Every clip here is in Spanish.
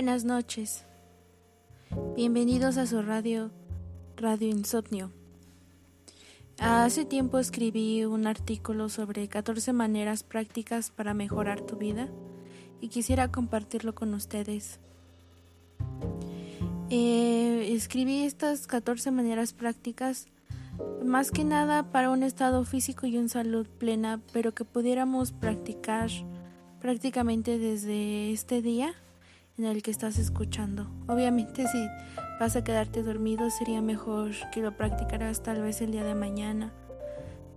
Buenas noches. Bienvenidos a su radio, Radio Insomnio. Hace tiempo escribí un artículo sobre 14 maneras prácticas para mejorar tu vida y quisiera compartirlo con ustedes. Eh, escribí estas 14 maneras prácticas más que nada para un estado físico y una salud plena, pero que pudiéramos practicar prácticamente desde este día en el que estás escuchando. Obviamente si vas a quedarte dormido sería mejor que lo practicaras tal vez el día de mañana.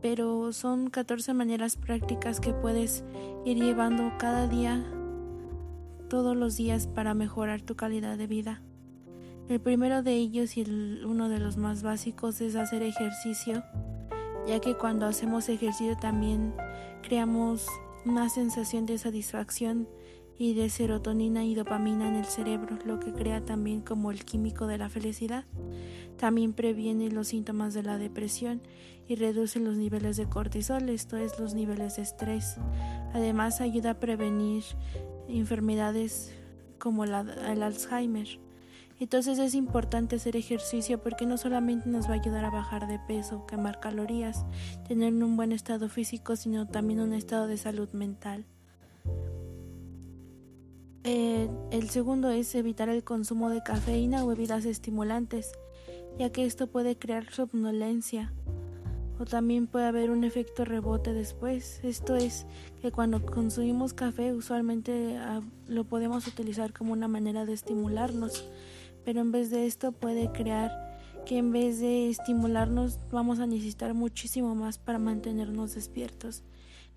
Pero son 14 maneras prácticas que puedes ir llevando cada día, todos los días para mejorar tu calidad de vida. El primero de ellos y el, uno de los más básicos es hacer ejercicio, ya que cuando hacemos ejercicio también creamos una sensación de satisfacción y de serotonina y dopamina en el cerebro, lo que crea también como el químico de la felicidad. También previene los síntomas de la depresión y reduce los niveles de cortisol, esto es los niveles de estrés. Además ayuda a prevenir enfermedades como el Alzheimer. Entonces es importante hacer ejercicio porque no solamente nos va a ayudar a bajar de peso, quemar calorías, tener un buen estado físico, sino también un estado de salud mental. Eh, el segundo es evitar el consumo de cafeína o bebidas estimulantes, ya que esto puede crear somnolencia. O también puede haber un efecto rebote después. Esto es que cuando consumimos café usualmente ah, lo podemos utilizar como una manera de estimularnos, pero en vez de esto puede crear que en vez de estimularnos vamos a necesitar muchísimo más para mantenernos despiertos.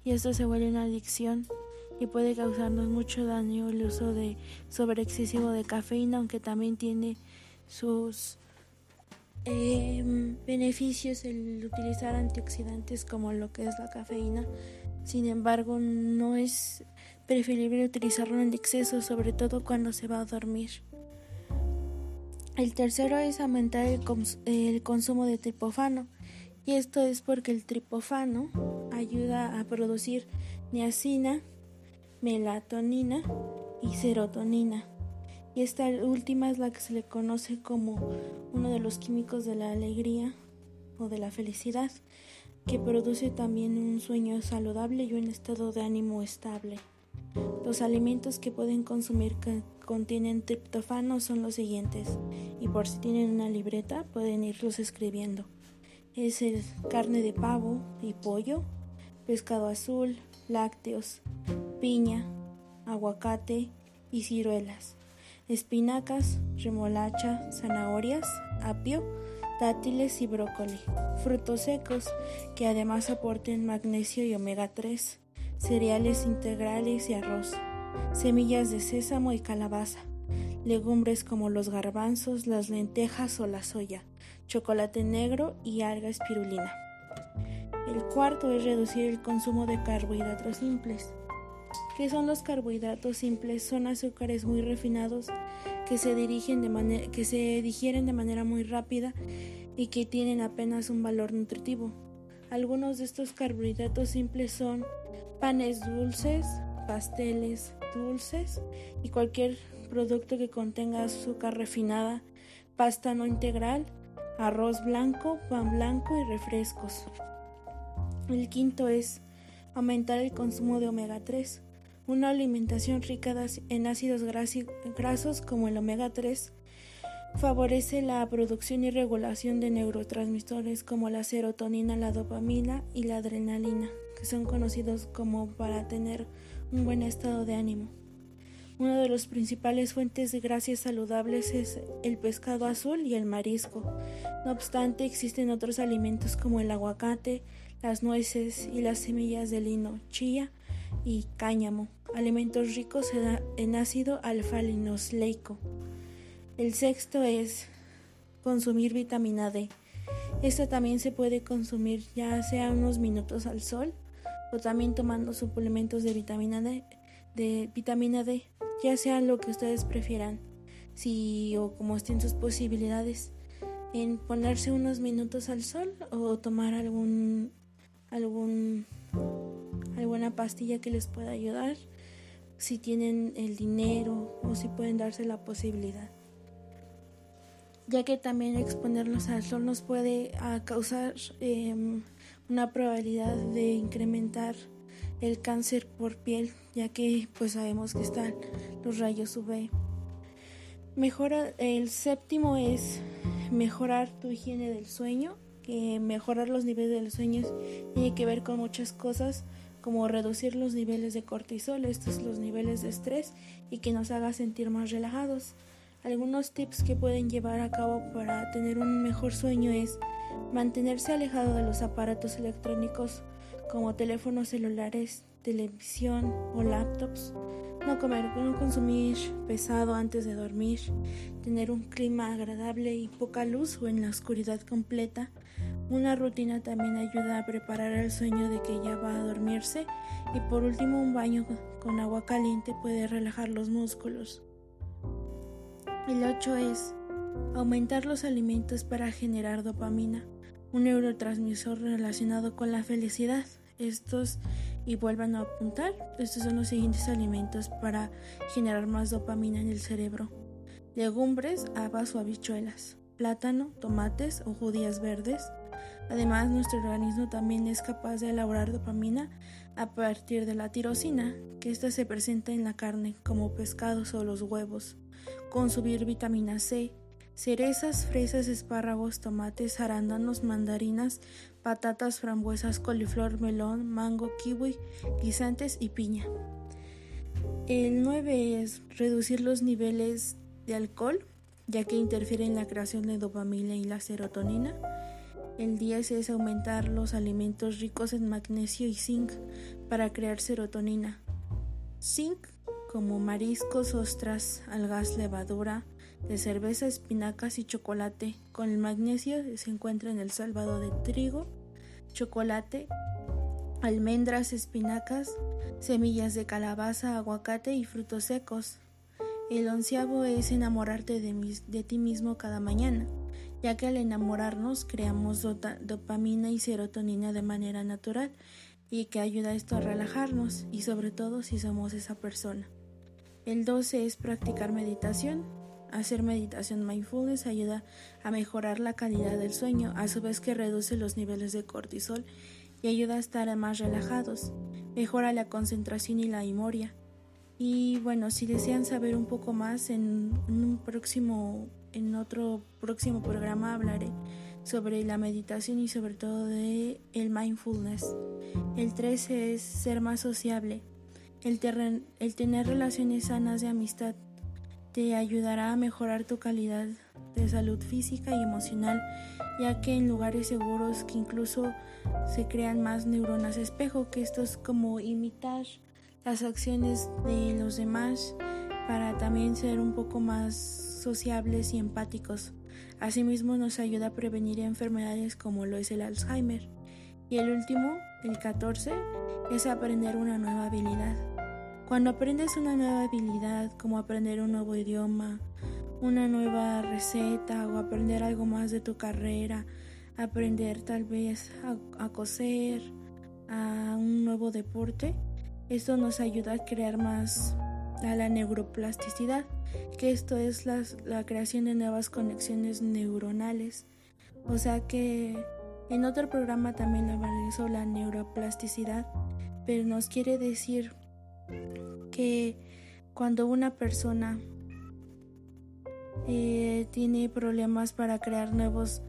Y esto se vuelve una adicción y puede causarnos mucho daño el uso de sobre excesivo de cafeína, aunque también tiene sus em, beneficios el utilizar antioxidantes como lo que es la cafeína. Sin embargo, no es preferible utilizarlo en exceso, sobre todo cuando se va a dormir. El tercero es aumentar el, el consumo de tripofano. Y esto es porque el tripofano ayuda a producir niacina, melatonina y serotonina. Y esta última es la que se le conoce como uno de los químicos de la alegría o de la felicidad, que produce también un sueño saludable y un estado de ánimo estable. Los alimentos que pueden consumir que contienen triptofano son los siguientes, y por si tienen una libreta pueden irlos escribiendo. Es el carne de pavo y pollo, pescado azul, lácteos, piña, aguacate y ciruelas, espinacas, remolacha, zanahorias, apio, dátiles y brócoli, frutos secos que además aporten magnesio y omega 3, cereales integrales y arroz, semillas de sésamo y calabaza, legumbres como los garbanzos, las lentejas o la soya, chocolate negro y alga espirulina. El cuarto es reducir el consumo de carbohidratos simples. ¿Qué son los carbohidratos simples? Son azúcares muy refinados que se, dirigen de que se digieren de manera muy rápida y que tienen apenas un valor nutritivo. Algunos de estos carbohidratos simples son panes dulces, pasteles dulces y cualquier producto que contenga azúcar refinada, pasta no integral, arroz blanco, pan blanco y refrescos. El quinto es aumentar el consumo de omega 3. Una alimentación rica en ácidos grasos como el omega 3 favorece la producción y regulación de neurotransmisores como la serotonina, la dopamina y la adrenalina, que son conocidos como para tener un buen estado de ánimo. Una de las principales fuentes de grasas saludables es el pescado azul y el marisco. No obstante, existen otros alimentos como el aguacate, las nueces y las semillas de lino, chía y cáñamo, alimentos ricos en ácido alfa-linoleico. El sexto es consumir vitamina D. Esta también se puede consumir ya sea unos minutos al sol o también tomando suplementos de vitamina D, de vitamina D, ya sea lo que ustedes prefieran, si o como estén sus posibilidades, en ponerse unos minutos al sol o tomar algún algún alguna pastilla que les pueda ayudar si tienen el dinero o si pueden darse la posibilidad ya que también exponerlos al sol nos puede ah, causar em, una probabilidad de incrementar el cáncer por piel, ya que pues sabemos que están los rayos UV. Mejora, el séptimo es mejorar tu higiene del sueño, que mejorar los niveles del sueño tiene que ver con muchas cosas como reducir los niveles de cortisol, estos los niveles de estrés y que nos haga sentir más relajados. Algunos tips que pueden llevar a cabo para tener un mejor sueño es mantenerse alejado de los aparatos electrónicos como teléfonos celulares, televisión o laptops, no comer, no consumir pesado antes de dormir, tener un clima agradable y poca luz o en la oscuridad completa. Una rutina también ayuda a preparar el sueño de que ya va a dormirse y por último un baño con agua caliente puede relajar los músculos. El 8 es aumentar los alimentos para generar dopamina, un neurotransmisor relacionado con la felicidad. Estos y vuelvan a apuntar. Estos son los siguientes alimentos para generar más dopamina en el cerebro. Legumbres, habas o habichuelas, plátano, tomates o judías verdes. Además, nuestro organismo también es capaz de elaborar dopamina a partir de la tirosina, que ésta se presenta en la carne, como pescados o los huevos. Consumir vitamina C, cerezas, fresas, espárragos, tomates, arándanos, mandarinas, patatas, frambuesas, coliflor, melón, mango, kiwi, guisantes y piña. El 9 es reducir los niveles de alcohol, ya que interfiere en la creación de dopamina y la serotonina. El 10 es aumentar los alimentos ricos en magnesio y zinc para crear serotonina. Zinc como mariscos, ostras, algas, levadura, de cerveza, espinacas y chocolate. Con el magnesio se encuentra en el salvado de trigo, chocolate, almendras, espinacas, semillas de calabaza, aguacate y frutos secos. El onceavo es enamorarte de, de ti mismo cada mañana, ya que al enamorarnos creamos dopamina y serotonina de manera natural y que ayuda esto a relajarnos y sobre todo si somos esa persona. El 12 es practicar meditación. Hacer meditación mindfulness ayuda a mejorar la calidad del sueño, a su vez que reduce los niveles de cortisol y ayuda a estar más relajados. Mejora la concentración y la memoria. Y bueno, si desean saber un poco más en un próximo en otro próximo programa hablaré sobre la meditación y sobre todo de el mindfulness. El 13 es ser más sociable. El, el tener relaciones sanas de amistad te ayudará a mejorar tu calidad de salud física y emocional, ya que en lugares seguros que incluso se crean más neuronas espejo, que esto es como imitar las acciones de los demás para también ser un poco más sociables y empáticos. Asimismo nos ayuda a prevenir enfermedades como lo es el Alzheimer. Y el último, el 14, es aprender una nueva habilidad. Cuando aprendes una nueva habilidad, como aprender un nuevo idioma, una nueva receta o aprender algo más de tu carrera, aprender tal vez a, coser, a un nuevo deporte, esto nos ayuda a crear más a la neuroplasticidad, que esto es la, creación de nuevas conexiones neuronales. O sea que en otro programa también sobre la neuroplasticidad, pero nos quiere decir que cuando una persona eh, tiene problemas para crear nuevos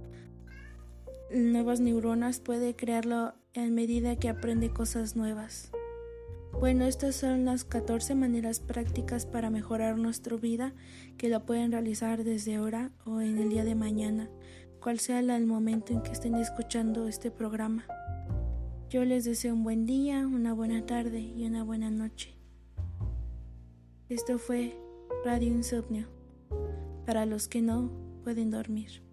nuevas neuronas puede crearlo en medida que aprende cosas nuevas. Bueno, estas son las 14 maneras prácticas para mejorar nuestra vida que lo pueden realizar desde ahora o en el día de mañana, cual sea el momento en que estén escuchando este programa. Yo les deseo un buen día, una buena tarde y una buena noche. Esto fue Radio Insomnio, para los que no pueden dormir.